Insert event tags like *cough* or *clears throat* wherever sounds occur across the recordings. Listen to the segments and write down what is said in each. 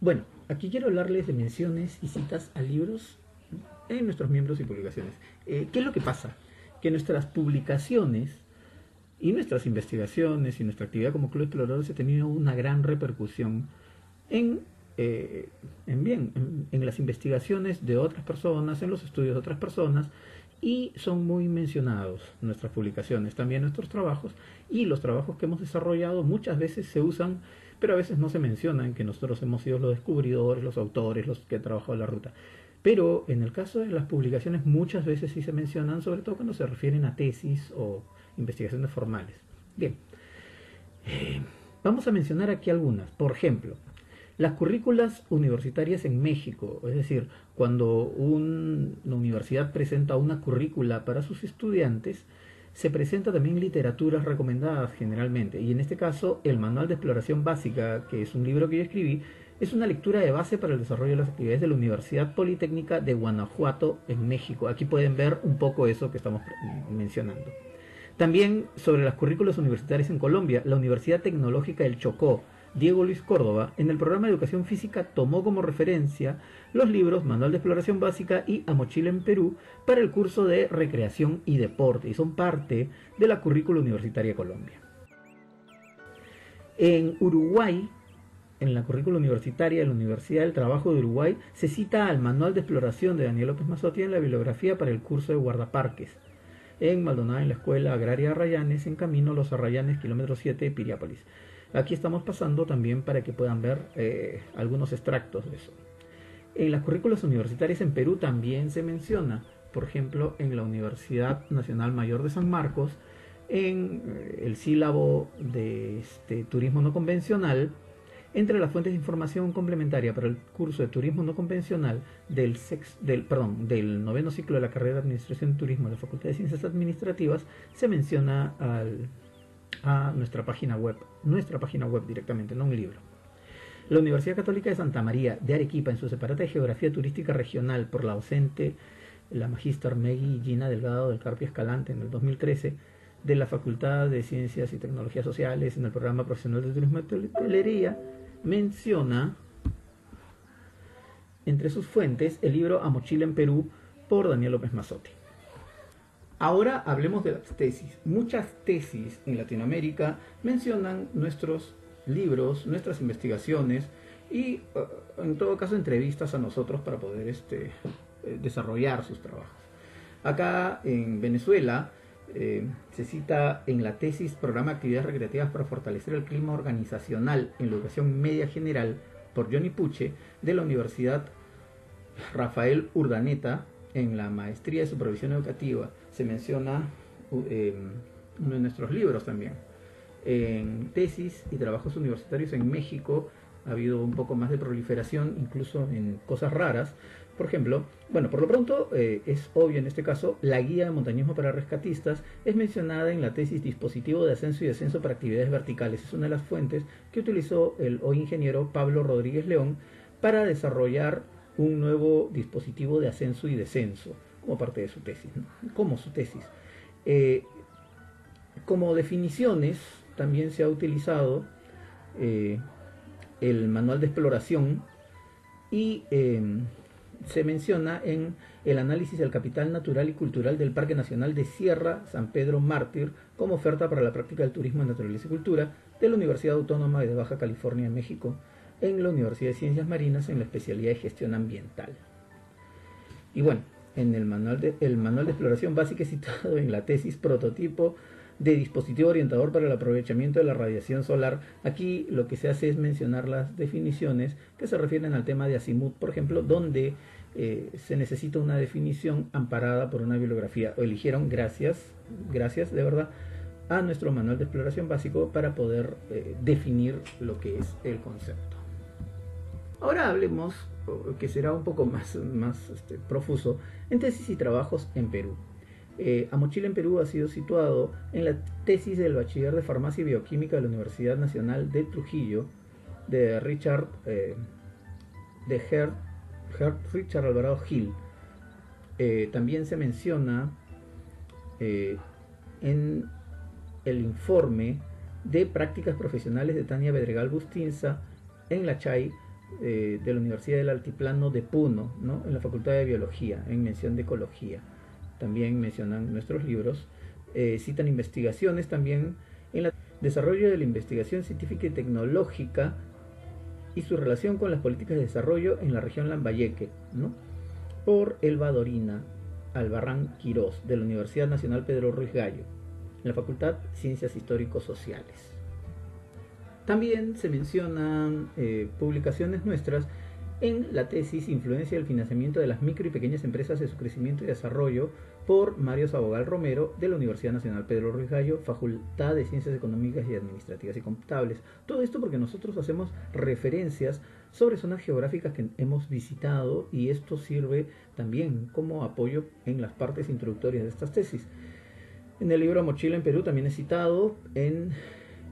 Bueno, aquí quiero hablarles de menciones y citas a libros en nuestros miembros y publicaciones. Eh, ¿Qué es lo que pasa? Que nuestras publicaciones y nuestras investigaciones y nuestra actividad como Club Exploradores ha tenido una gran repercusión en, eh, en bien, en, en, las investigaciones de otras personas, en los estudios de otras personas, y son muy mencionados nuestras publicaciones, también nuestros trabajos, y los trabajos que hemos desarrollado muchas veces se usan, pero a veces no se mencionan que nosotros hemos sido los descubridores, los autores, los que han trabajado la ruta. Pero en el caso de las publicaciones muchas veces sí se mencionan, sobre todo cuando se refieren a tesis o investigaciones formales. Bien, eh, vamos a mencionar aquí algunas. Por ejemplo, las currículas universitarias en México, es decir, cuando un, una universidad presenta una currícula para sus estudiantes, se presenta también literaturas recomendadas generalmente. Y en este caso, el Manual de Exploración Básica, que es un libro que yo escribí, es una lectura de base para el desarrollo de las actividades de la Universidad Politécnica de Guanajuato en México. Aquí pueden ver un poco eso que estamos mencionando. También sobre las currículas universitarias en Colombia, la Universidad Tecnológica del Chocó, Diego Luis Córdoba, en el programa de educación física tomó como referencia los libros Manual de Exploración Básica y A Mochila en Perú para el curso de Recreación y Deporte y son parte de la currícula universitaria Colombia. En Uruguay, en la currícula universitaria de la Universidad del Trabajo de Uruguay, se cita al Manual de Exploración de Daniel López Mazotti en la bibliografía para el curso de guardaparques en Maldonado, en la Escuela Agraria Arrayanes, en camino Los Arrayanes, kilómetro 7, Piriápolis. Aquí estamos pasando también para que puedan ver eh, algunos extractos de eso. En las currículas universitarias en Perú también se menciona, por ejemplo, en la Universidad Nacional Mayor de San Marcos, en eh, el sílabo de este, turismo no convencional, entre las fuentes de información complementaria para el curso de turismo no convencional del, sex, del, perdón, del noveno ciclo de la carrera de Administración y Turismo de la Facultad de Ciencias Administrativas, se menciona al, a nuestra página web, nuestra página web directamente, no un libro. La Universidad Católica de Santa María de Arequipa, en su separata de Geografía Turística Regional por la docente, la magíster Meggy Gina Delgado del Carpio Escalante en el 2013, de la Facultad de Ciencias y Tecnologías Sociales en el programa profesional de Turismo y Hotelería, menciona entre sus fuentes el libro A Mochila en Perú por Daniel López Mazotti. Ahora hablemos de las tesis. Muchas tesis en Latinoamérica mencionan nuestros libros, nuestras investigaciones y uh, en todo caso entrevistas a nosotros para poder este, eh, desarrollar sus trabajos. Acá en Venezuela eh, se cita en la tesis Programa de Actividades Recreativas para Fortalecer el Clima Organizacional en la Educación Media General por Johnny Puche de la Universidad Rafael Urdaneta en la Maestría de Supervisión Educativa. Se menciona eh, uno de nuestros libros también. En tesis y trabajos universitarios en México ha habido un poco más de proliferación, incluso en cosas raras. Por ejemplo, bueno, por lo pronto eh, es obvio en este caso, la guía de montañismo para rescatistas es mencionada en la tesis Dispositivo de Ascenso y Descenso para Actividades Verticales. Es una de las fuentes que utilizó el hoy ingeniero Pablo Rodríguez León para desarrollar un nuevo dispositivo de ascenso y descenso como parte de su tesis, como su tesis. Eh, como definiciones también se ha utilizado eh, el manual de exploración y em, se menciona en el análisis del capital natural y cultural del Parque Nacional de Sierra San Pedro Mártir como oferta para la práctica del turismo de naturaleza y cultura de la Universidad Autónoma de Baja California, México, en la Universidad de Ciencias Marinas en la especialidad de gestión ambiental. Y bueno, en el manual de, el manual de exploración básica citado en la tesis prototipo de dispositivo orientador para el aprovechamiento de la radiación solar. Aquí lo que se hace es mencionar las definiciones que se refieren al tema de Azimuth, por ejemplo, donde eh, se necesita una definición amparada por una bibliografía. O eligieron, gracias, gracias de verdad, a nuestro manual de exploración básico para poder eh, definir lo que es el concepto. Ahora hablemos, que será un poco más, más este, profuso, en tesis y trabajos en Perú. Eh, a Mochila en Perú ha sido situado en la tesis del bachiller de farmacia y bioquímica de la Universidad Nacional de Trujillo de Richard eh, de Herr, Richard Alvarado Gil. Eh, también se menciona en el informe de prácticas profesionales de Tania Bedregal Bustinza en la CHAI eh, de la Universidad del Altiplano de Puno, ¿no? en la Facultad de Biología, en mención de ecología. También mencionan nuestros libros. Eh, citan investigaciones también en el desarrollo de la investigación científica y tecnológica y su relación con las políticas de desarrollo en la región Lambayeque, ¿no? por Elba Dorina Albarrán Quirós, de la Universidad Nacional Pedro Ruiz Gallo, en la Facultad Ciencias Histórico-Sociales. También se mencionan eh, publicaciones nuestras en la tesis Influencia del financiamiento de las micro y pequeñas empresas de su crecimiento y desarrollo por Mario Sabogal Romero de la Universidad Nacional Pedro Ruiz Gallo, Facultad de Ciencias Económicas y Administrativas y Contables. Todo esto porque nosotros hacemos referencias sobre zonas geográficas que hemos visitado y esto sirve también como apoyo en las partes introductorias de estas tesis. En el libro Mochila en Perú también he citado en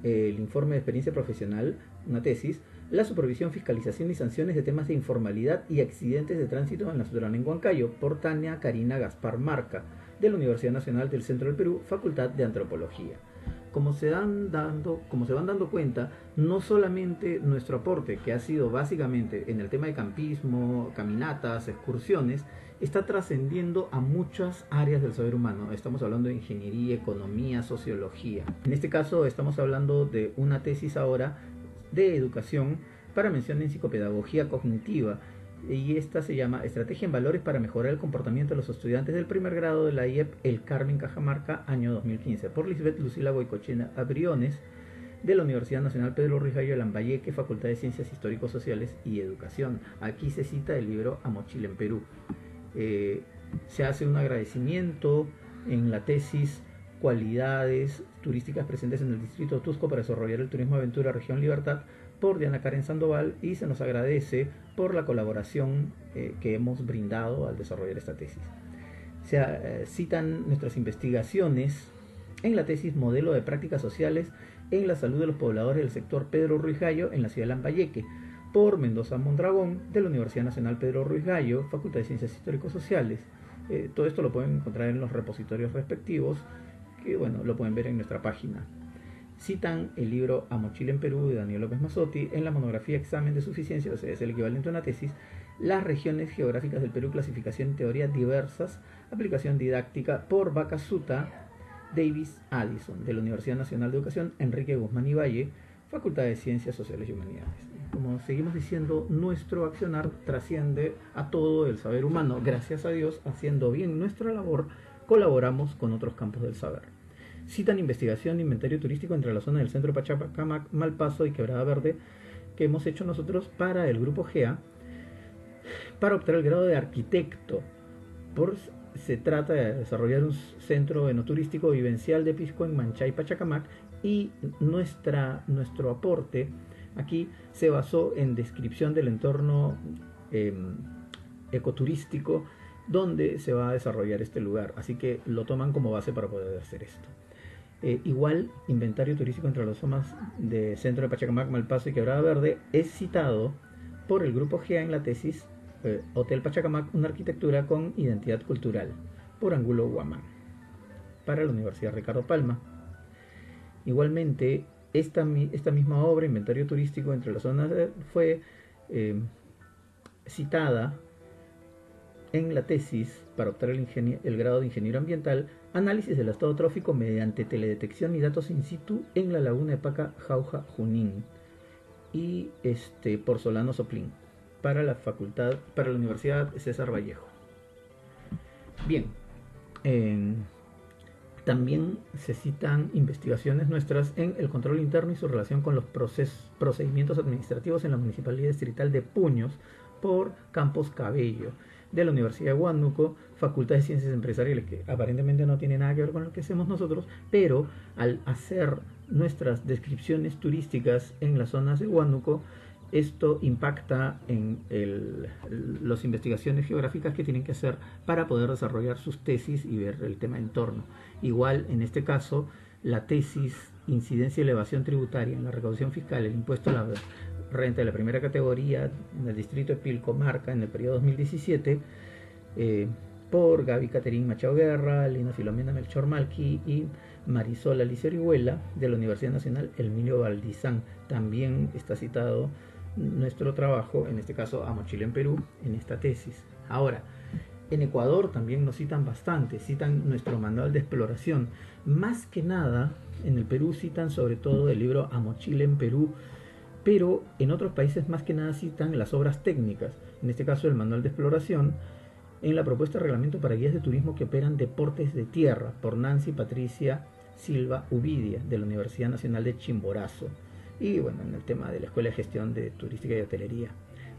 el informe de experiencia profesional, una tesis, la supervisión, fiscalización y sanciones de temas de informalidad y accidentes de tránsito en la ciudad en Huancayo, por Tania Karina Gaspar Marca, de la Universidad Nacional del Centro del Perú, Facultad de Antropología. Como se, dando, como se van dando cuenta, no solamente nuestro aporte, que ha sido básicamente en el tema de campismo, caminatas, excursiones, está trascendiendo a muchas áreas del saber humano. Estamos hablando de ingeniería, economía, sociología. En este caso estamos hablando de una tesis ahora de Educación para mención en psicopedagogía cognitiva y esta se llama Estrategia en Valores para mejorar el comportamiento de los estudiantes del primer grado de la IEP El Carmen Cajamarca, año 2015, por Lisbeth Lucila Boicochena Abriones, de la Universidad Nacional Pedro de Lambayeque, Facultad de Ciencias Históricos Sociales y Educación. Aquí se cita el libro A Mochila en Perú. Eh, se hace un agradecimiento en la tesis cualidades turísticas presentes en el distrito Tusco para desarrollar el turismo aventura región Libertad por Diana Karen Sandoval y se nos agradece por la colaboración eh, que hemos brindado al desarrollar esta tesis. Se eh, citan nuestras investigaciones en la tesis Modelo de Prácticas Sociales en la Salud de los Pobladores del sector Pedro Ruiz Gallo en la ciudad de Lambayeque por Mendoza Mondragón de la Universidad Nacional Pedro Ruiz Gallo, Facultad de Ciencias Históricos Sociales. Eh, todo esto lo pueden encontrar en los repositorios respectivos que bueno, lo pueden ver en nuestra página. Citan el libro A Mochila en Perú de Daniel López Mazzotti en la monografía Examen de Suficiencia, o sea, es el equivalente a una tesis, las regiones geográficas del Perú, clasificación teoría diversas, aplicación didáctica por Bacasuta, Davis Addison, de la Universidad Nacional de Educación, Enrique Guzmán y Valle, Facultad de Ciencias Sociales y Humanidades. Como seguimos diciendo, nuestro accionar trasciende a todo el saber humano. Gracias a Dios, haciendo bien nuestra labor, colaboramos con otros campos del saber citan investigación inventario turístico entre la zona del centro Pachacamac, Malpaso y Quebrada Verde que hemos hecho nosotros para el grupo GEA para obtener el grado de arquitecto. Por, se trata de desarrollar un centro enoturístico vivencial de Pisco en Manchay, Pachacamac y nuestra, nuestro aporte aquí se basó en descripción del entorno em, ecoturístico donde se va a desarrollar este lugar. Así que lo toman como base para poder hacer esto. Eh, igual, inventario turístico entre las zonas de centro de Pachacamac, Malpaso y Quebrada Verde es citado por el grupo GEA en la tesis eh, Hotel Pachacamac, una arquitectura con identidad cultural, por Angulo Guamán, para la Universidad Ricardo Palma. Igualmente, esta, esta misma obra, Inventario Turístico entre las zonas, fue eh, citada en la tesis para obtener el, grado de ingeniero ambiental Análisis del estado trófico mediante teledetección y datos in situ en la laguna de Paca, Jauja, Junín. Y este, por Solano Soplín, para la facultad, para la Universidad César Vallejo. Bien, también se citan investigaciones nuestras en el control interno y su relación con los procedimientos administrativos en la Municipalidad Distrital de Puños por Campos Cabello de la Universidad de Huánuco, Facultad de Ciencias Empresariales, que aparentemente no tiene nada que ver con lo que hacemos nosotros, pero al hacer nuestras descripciones turísticas en las zonas de Huánuco, esto impacta en las investigaciones geográficas que tienen que hacer para poder desarrollar sus tesis y ver el tema entorno. Igual, en este caso, la tesis incidencia y elevación tributaria en la recaudación fiscal, el impuesto a la renta de la primera categoría en el distrito de Pilcomarca en el periodo 2017 eh, por Gaby Caterín Machado Guerra, Lina Filomena Melchor Malqui y Marisol Alicia Orihuela de la Universidad Nacional Emilio Valdizán. También está citado nuestro trabajo, en este caso a Mochila en Perú, en esta tesis. Ahora, en Ecuador también nos citan bastante, citan nuestro manual de exploración. Más que nada, en el Perú citan sobre todo el libro A Mochila en Perú, pero en otros países más que nada citan las obras técnicas, en este caso el manual de exploración, en la propuesta de reglamento para guías de turismo que operan deportes de tierra por Nancy Patricia Silva Uvidia de la Universidad Nacional de Chimborazo y bueno, en el tema de la Escuela de Gestión de Turística y Hotelería.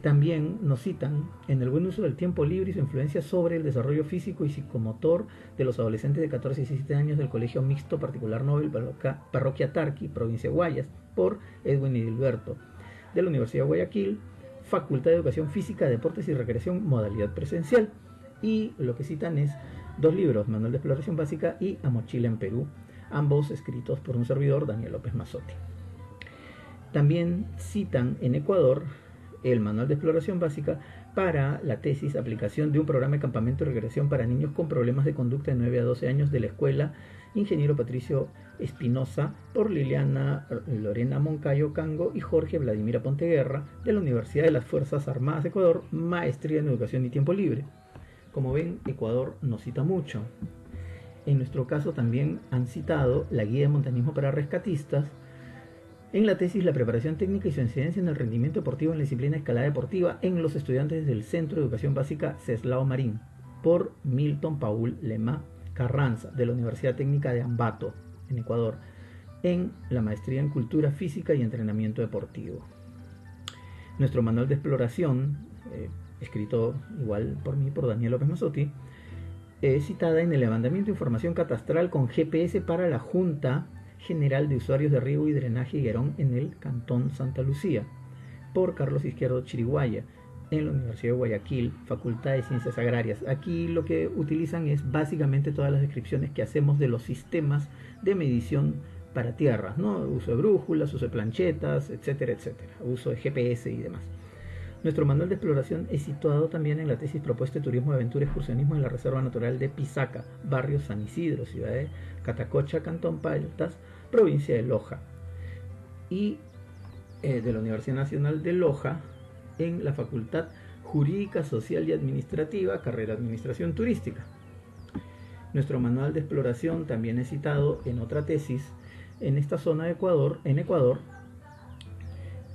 También nos citan en el buen uso del tiempo libre y su influencia sobre el desarrollo físico y psicomotor de los adolescentes de 14 y 17 años del Colegio Mixto Particular Nobel Parroquia Tarqui, provincia Guayas, por Edwin Edilberto, de la Universidad de Guayaquil, Facultad de Educación Física, Deportes y Recreación, modalidad presencial. Y lo que citan es dos libros, Manual de Exploración Básica y A Mochila en Perú, ambos escritos por un servidor, Daniel López Mazotti. También citan en Ecuador el Manual de Exploración Básica para la tesis aplicación de un programa de campamento de recreación para niños con problemas de conducta de 9 a 12 años de la escuela Ingeniero Patricio Espinosa por Liliana Lorena Moncayo Cango y Jorge Vladimira Ponteguerra de la Universidad de las Fuerzas Armadas de Ecuador, maestría en educación y tiempo libre. Como ven, Ecuador nos cita mucho. En nuestro caso también han citado la guía de montañismo para rescatistas, en la tesis la preparación técnica y su incidencia en el rendimiento deportivo en la disciplina escalada deportiva en los estudiantes del Centro de Educación Básica Ceslao Marín, por Milton Paul Lema Carranza, de la Universidad Técnica de Ambato, en Ecuador, en la maestría en Cultura Física y Entrenamiento Deportivo. Nuestro manual de exploración, eh, escrito igual por mí, por Daniel López Mazotti, es citada en el levantamiento de información catastral con GPS para la Junta General de Usuarios de Riego y Drenaje Higuerón en el Cantón Santa Lucía, por Carlos Izquierdo Chiriguaya, en la Universidad de Guayaquil, Facultad de Ciencias Agrarias. Aquí lo que utilizan es básicamente todas las descripciones que hacemos de los sistemas de medición para tierras, ¿no? Uso de brújulas, uso de planchetas, etcétera, etcétera, uso de GPS y demás. Nuestro manual de exploración es situado también en la tesis propuesta de turismo aventura y excursionismo en la Reserva Natural de Pisaca, barrio San Isidro, ciudad de Catacocha, Cantón Paltas, provincia de Loja, y eh, de la Universidad Nacional de Loja en la Facultad Jurídica, Social y Administrativa, carrera Administración Turística. Nuestro manual de exploración también es citado en otra tesis en esta zona de Ecuador, en Ecuador,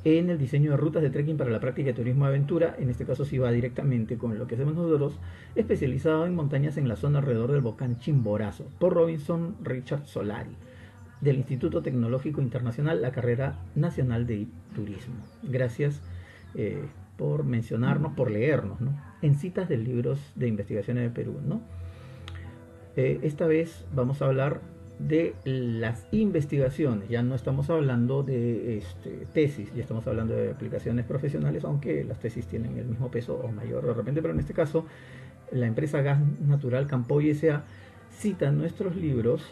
en el diseño de rutas de trekking para la práctica de turismo aventura, en este caso sí va directamente con lo que hacemos nosotros, especializado en montañas en la zona alrededor del volcán Chimborazo, por Robinson Richard Solari del Instituto Tecnológico Internacional, la carrera nacional de turismo. Gracias eh, por mencionarnos, por leernos, En citas de libros de investigaciones de Perú, ¿no? Eh, esta vez vamos a hablar de las investigaciones, ya no estamos hablando de este, tesis, ya estamos hablando de aplicaciones profesionales, aunque las tesis tienen el mismo peso o mayor de repente, pero en este caso la empresa Gas Natural Campoy S.A. cita nuestros libros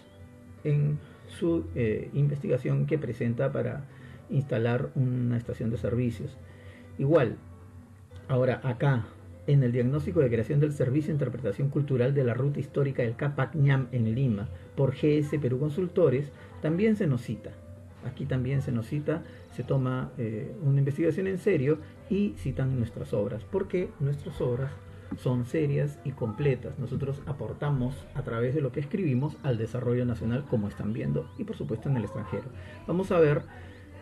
en su eh, investigación que presenta para instalar una estación de servicios. Igual, ahora acá, en el diagnóstico de creación del Servicio de Interpretación Cultural de la Ruta Histórica del Capac Ñam en Lima por GS Perú Consultores, también se nos cita. Aquí también se nos cita, se toma eh, una investigación en serio y citan nuestras obras, porque nuestras obras son serias y completas. Nosotros aportamos a través de lo que escribimos al desarrollo nacional, como están viendo, y por supuesto en el extranjero. Vamos a ver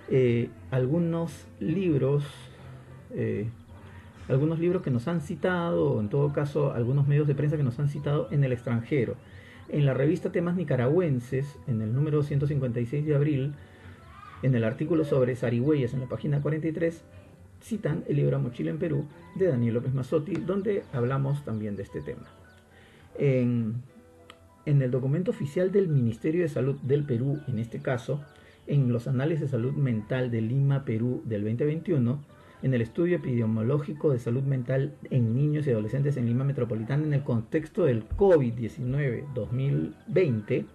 eh, algunos libros, eh, algunos libros que nos han citado, o en todo caso algunos medios de prensa que nos han citado en el extranjero. En la revista Temas Nicaragüenses, en el número 156 de abril, en el artículo sobre zarigüeyas en la página 43, citan el libro Mochila en Perú de Daniel López Mazzotti, donde hablamos también de este tema. En, el documento oficial del Ministerio de Salud del Perú, en este caso, en los Anales de Salud Mental de Lima, Perú, del 2021, en el estudio epidemiológico de salud mental en niños y adolescentes en Lima Metropolitana en el contexto del COVID-19 2020,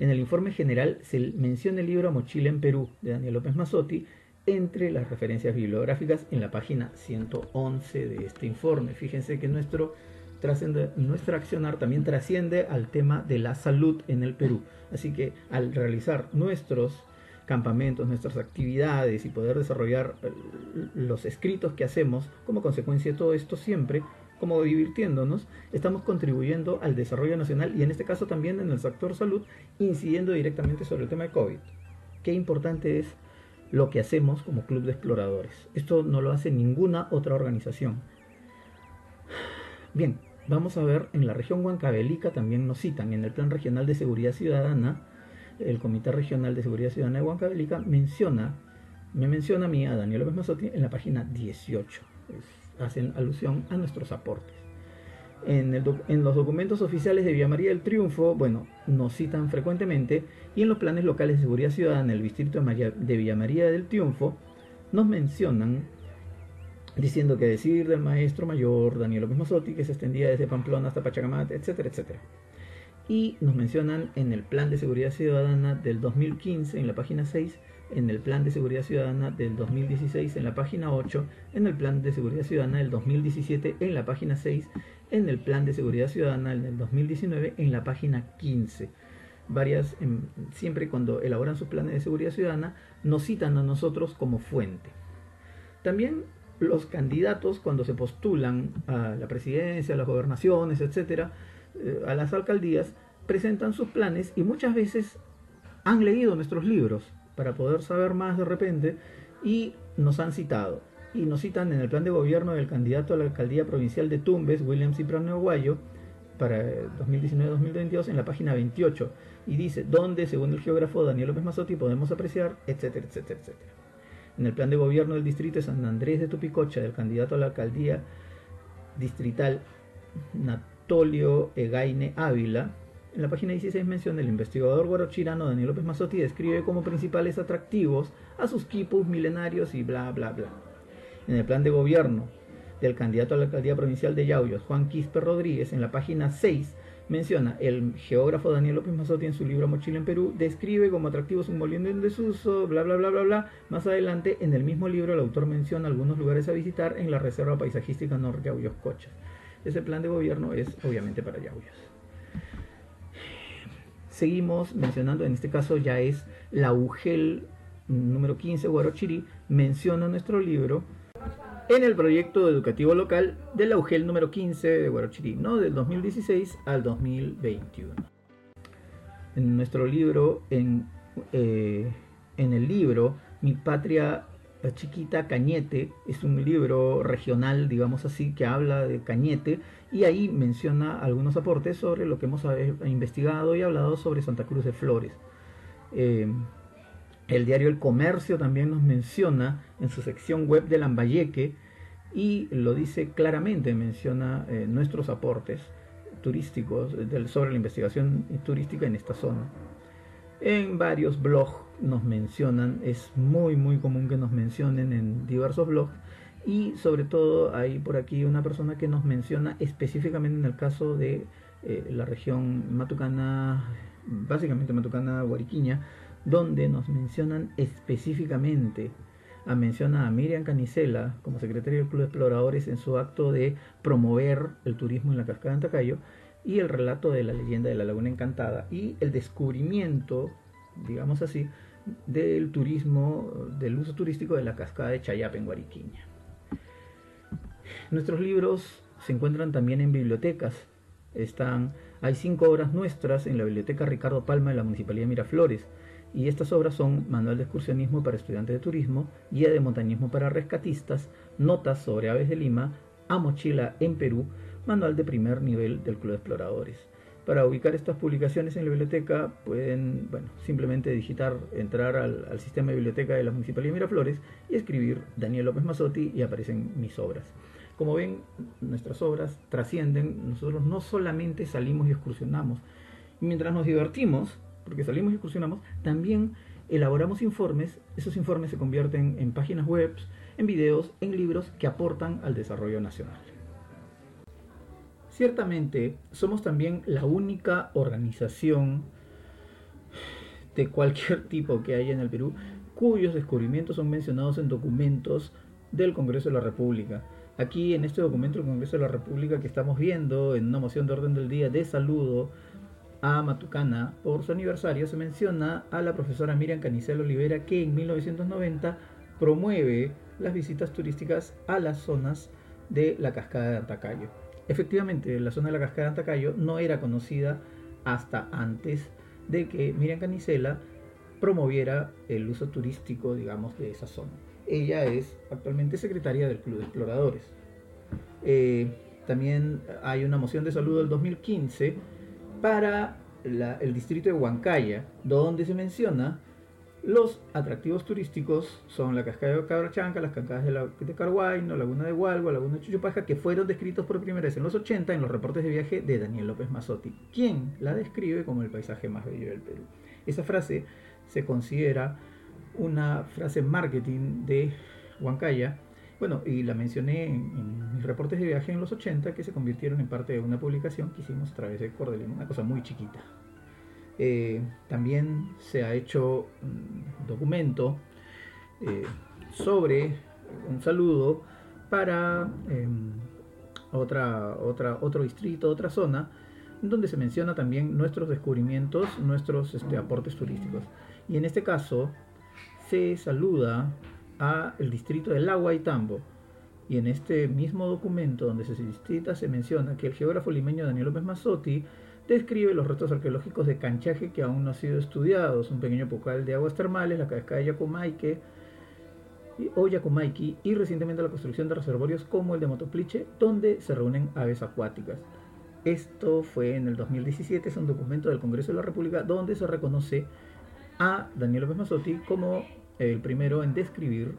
en el informe general se menciona el libro Mochila en Perú de Daniel López Mazzotti entre las referencias bibliográficas en la página 111 de este informe. Fíjense que nuestro, nuestro accionar también trasciende al tema de la salud en el Perú. Así que al realizar nuestros campamentos, nuestras actividades y poder desarrollar eh, los escritos que hacemos como consecuencia de todo esto siempre, como divirtiéndonos, estamos contribuyendo al desarrollo nacional y en este caso también en el sector salud, incidiendo directamente sobre el tema de COVID. Qué importante es lo que hacemos como club de exploradores. Esto no lo hace ninguna otra organización. Bien, vamos a ver, en la región Huancavelica también nos citan, en el Plan Regional de Seguridad Ciudadana, el Comité Regional de Seguridad Ciudadana de Huancavelica menciona, me menciona a mí, a Daniel López Mazotti, en la página 18. hacen alusión a nuestros aportes. En, en, los documentos oficiales de Villa María del Triunfo, bueno, nos citan frecuentemente, y en los planes locales de seguridad ciudadana en el distrito de, Villa María del Triunfo, nos mencionan diciendo que decir del maestro mayor Daniel López Mazotti, que se extendía desde Pamplona hasta Pachacamate, etcétera, etcétera. Y nos mencionan en el Plan de Seguridad Ciudadana del 2015 en la página 6, en el Plan de Seguridad Ciudadana del 2016 en la página 8, en el Plan de Seguridad Ciudadana del 2017 en la página 6, en el Plan de Seguridad Ciudadana del 2019 en la página 15. Varias, em, siempre cuando elaboran sus planes de seguridad ciudadana, nos citan a nosotros como fuente. También los candidatos cuando se postulan a la presidencia, a las gobernaciones, etcétera, eh, a las alcaldías, presentan sus planes y muchas veces han leído nuestros libros para poder saber más de repente y nos han citado. Y nos citan en el plan de gobierno del candidato a la alcaldía provincial de Tumbes, William Cipriano Aguayo, para 2019-2022 en la página 28 y dice dónde, según el geógrafo Daniel López Mazotti, podemos apreciar, etcétera, etcétera, etcétera. En el plan de gobierno del distrito de San Andrés de Tupicocha, del candidato a la alcaldía distrital Tolio Egaine Ávila. En la página 16 menciona el investigador guarochirano Daniel López Mazotti describe como principales atractivos a sus quipus milenarios y bla bla bla. En el plan de gobierno del candidato a la alcaldía provincial de Yauyos, Juan Quispe Rodríguez, en la página 6 menciona el geógrafo Daniel López Mazotti en su libro Mochila en Perú, describe como atractivos un molino en desuso, bla bla bla bla bla. Más adelante, en el mismo libro, el autor menciona algunos lugares a visitar en la Reserva Paisajística Norte Yauyos Cochas. Ese plan de gobierno es obviamente para Yauyos. Seguimos mencionando, en este caso ya es la UGEL número 15, Guarochiri, menciona nuestro libro en el proyecto educativo local de la UGEL número 15 de Guarochirí, ¿no? del 2016 al 2021. En nuestro libro, en, eh, en el libro Mi Patria chiquita Cañete es un libro regional, digamos así, que habla de Cañete y ahí menciona algunos aportes sobre lo que hemos investigado y hablado sobre Santa Cruz de Flores. Eh, el diario El Comercio también nos menciona en su sección web de Lambayeque y lo dice claramente, menciona eh, nuestros aportes turísticos sobre la investigación turística en esta zona. En varios blogs nos mencionan, es muy muy común que nos mencionen en diversos blogs y sobre todo hay por aquí una persona que nos menciona específicamente en el caso de eh, la región matucana, básicamente matucana guariquiña, donde nos mencionan específicamente menciona a Miriam Canicela como secretaria del Club de Exploradores en su acto de promover el turismo en la cascada de Antacayo y el relato de la leyenda de la Laguna Encantada y el descubrimiento, digamos así, del turismo, del uso turístico de la cascada de Chayap en Guariquiña. Nuestros libros se encuentran también en bibliotecas. Están, hay cinco obras nuestras en la biblioteca Ricardo Palma de la Municipalidad de Miraflores. Y estas obras son Manual de excursionismo para estudiantes de turismo, Guía de montañismo para rescatistas, Notas sobre aves de Lima, A mochila en Perú, Manual de primer nivel del Club de Exploradores. Para ubicar estas publicaciones en la biblioteca pueden bueno, simplemente digitar, entrar al, sistema de biblioteca de la Municipalidad de Miraflores y escribir Daniel López Mazotti y aparecen mis obras. Como ven, nuestras obras trascienden, nosotros no solamente salimos y excursionamos, mientras nos divertimos, porque salimos y excursionamos, también elaboramos informes, esos informes se convierten en páginas web, en videos, en libros que aportan al desarrollo nacional. Ciertamente, somos también la única organización de cualquier *laughs* tipo que haya en el Perú cuyos descubrimientos son mencionados en documentos del Congreso de la República. Aquí en este documento del Congreso de la República que estamos viendo en una moción de orden del día de saludo, a Matucana por su aniversario, se menciona a la profesora Miriam Canicel Olivera que en 1990 promueve las visitas turísticas a las zonas de la cascada de Antacayo. Efectivamente, la zona de la cascada de Antacayo no era conocida hasta antes de que Miriam Canicela promoviera el uso turístico, digamos, de esa zona. Ella es actualmente secretaria del Club de Exploradores. Eh, también hay una moción de salud del 2015 para el distrito de Huancaya, donde se menciona los atractivos turísticos son la cascada de Cabrachanca, las cascadas de, la, Laguna de Hualgo, Laguna de Chuchupaja, que fueron descritos por primera vez en los 80 en los reportes de viaje de Daniel López Mazzotti, quien la describe como el paisaje más bello del Perú. Esa frase se considera una frase marketing de Huancaya, bueno, y la mencioné en, mis reportes de viaje en los 80 que se convirtieron en parte de una publicación que hicimos a través de Cordelino, una cosa muy chiquita. Eh, también se ha hecho un documento eh, sobre un saludo para em, otra, otra, otro distrito, otra zona, donde se menciona también nuestros descubrimientos, nuestros este, aportes turísticos. Y en este caso se saluda a el distrito del Agua y en este mismo documento donde se cita se menciona que el geógrafo limeño Daniel López Mazzotti describe los restos arqueológicos de Canchaje que aún no han sido estudiados, un pequeño pocal de aguas termales, la cascada de Yacumayque o y recientemente la construcción de reservorios como el de Motopliche, donde se reúnen aves acuáticas. Esto fue en el 2017, es un documento del Congreso de la República donde se reconoce a Daniel López Mazzotti como el primero en describir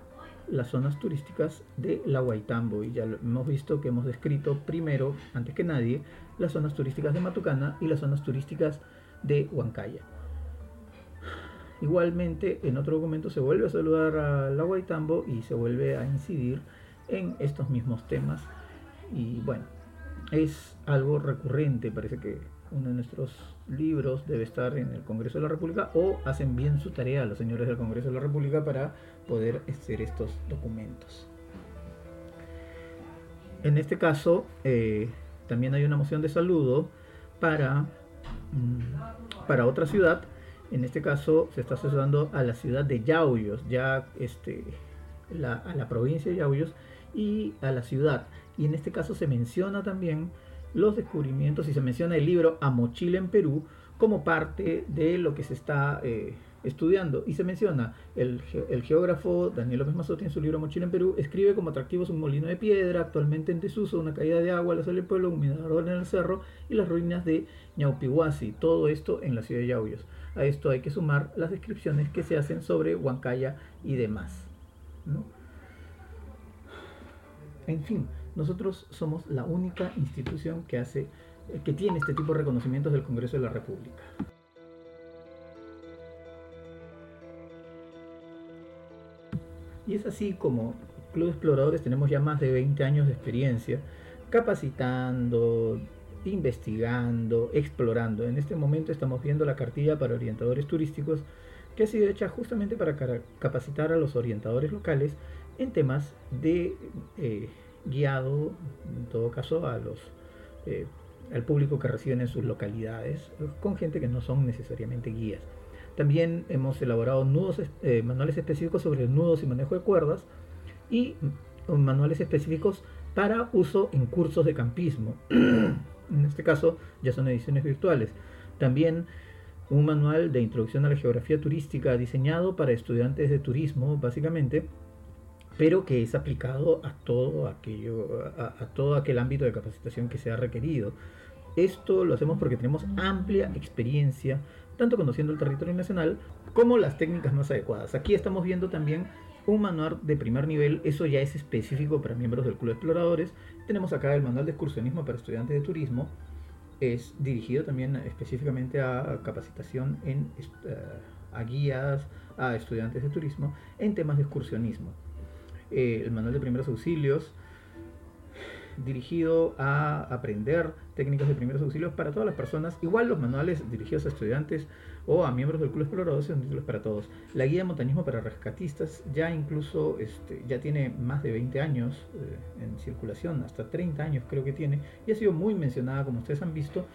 las zonas turísticas de la Guaitambo y ya hemos visto que hemos descrito primero, antes que nadie, las zonas turísticas de Matucana y las zonas turísticas de Huancaya. Igualmente, en otro documento se vuelve a saludar a la Guaitambo y se vuelve a incidir en estos mismos temas. Y bueno, es algo recurrente, parece que uno de nuestros libros debe estar en el Congreso de la República o hacen bien su tarea los señores del Congreso de la República para poder hacer estos documentos. En este caso, eh, también hay una moción de saludo para, mm, para otra ciudad. En este caso se está saludando a la ciudad de Yauyos, ya este, a la provincia de Yauyos y a la ciudad. Y en este caso se menciona también los descubrimientos y se menciona el libro A Mochila en Perú como parte de lo que se está eh, estudiando. Y se menciona el, geógrafo Daniel López Mazotti en su libro Mochila en Perú, escribe como atractivos un molino de piedra, actualmente en desuso, una caída de agua, la sala del pueblo, un en el cerro y las ruinas de Ñaupihuasi. Todo esto en la ciudad de Yauyos. A esto hay que sumar las descripciones que se hacen sobre Huancaya y demás. En fin, nosotros somos la única institución que hace que tiene este tipo de reconocimientos del Congreso de la República. Y es así como Club Exploradores tenemos ya más de 20 años de experiencia capacitando, investigando, explorando. En este momento estamos viendo la cartilla para orientadores turísticos que ha sido hecha justamente para capacitar a los orientadores locales en temas de eh, guiado, en todo caso, a los, eh, al público que residen en sus localidades, con gente que no son necesariamente guías. También hemos elaborado nudos, eh, manuales específicos sobre nudos y manejo de cuerdas y manuales específicos para uso en cursos de campismo. *clears throat* en este caso ya son ediciones virtuales. También un manual de introducción a la geografía turística diseñado para estudiantes de turismo, básicamente, pero que es aplicado a todo aquello, a, todo aquel ámbito de capacitación que sea requerido. Esto lo hacemos porque tenemos amplia experiencia, tanto conociendo el territorio nacional como las técnicas más adecuadas. Aquí estamos viendo también un manual de primer nivel, eso ya es específico para miembros del Club de Exploradores. Tenemos acá el manual de excursionismo para estudiantes de turismo, es dirigido también específicamente a capacitación en, eh, a guías, a estudiantes de turismo en temas de excursionismo. Eh, el manual de primeros auxilios, dirigido a aprender técnicas de primeros auxilios para todas las personas. Igual los manuales dirigidos a estudiantes o a miembros del Club Explorador son títulos para todos. La guía de montañismo para rescatistas ya incluso este, ya tiene más de 20 años eh, en circulación, hasta 30 años creo que tiene, y ha sido muy mencionada, como ustedes han visto,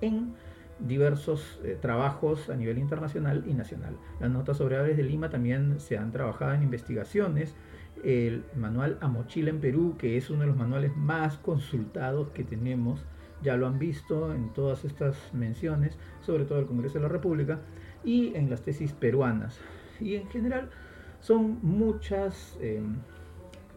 en diversos eh, trabajos a nivel internacional y nacional. Las notas sobre aves de Lima también se han trabajado en investigaciones. El manual A Mochila en Perú, que es uno de los manuales más consultados que tenemos, ya lo han visto en todas estas menciones, sobre todo el Congreso de la República, y en las tesis peruanas. Y en general son muchas, em,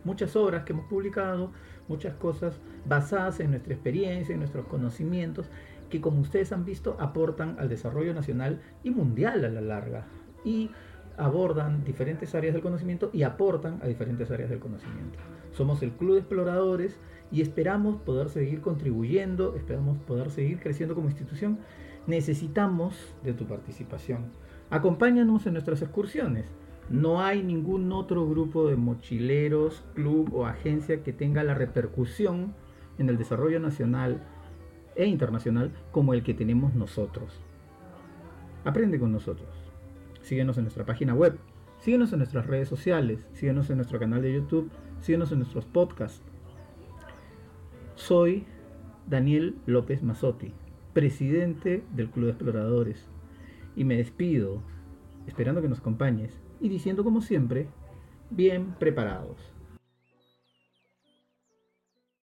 muchas obras que hemos publicado, muchas cosas basadas en nuestra experiencia, en nuestros conocimientos, que como ustedes han visto aportan al desarrollo nacional y mundial a la larga. Y abordan diferentes áreas del conocimiento y aportan a diferentes áreas del conocimiento. Somos el Club de Exploradores y esperamos poder seguir contribuyendo, esperamos poder seguir creciendo como institución. Necesitamos de tu participación. Acompáñanos en nuestras excursiones. No hay ningún otro grupo de mochileros, club o agencia que tenga la repercusión en el desarrollo nacional e internacional como el que tenemos nosotros. Aprende con nosotros. Síguenos en nuestra página web, síguenos en nuestras redes sociales, síguenos en nuestro canal de YouTube, síguenos en nuestros podcasts. Soy Daniel López Mazotti, presidente del Club de Exploradores, y me despido esperando que nos acompañes y diciendo como siempre, bien preparados.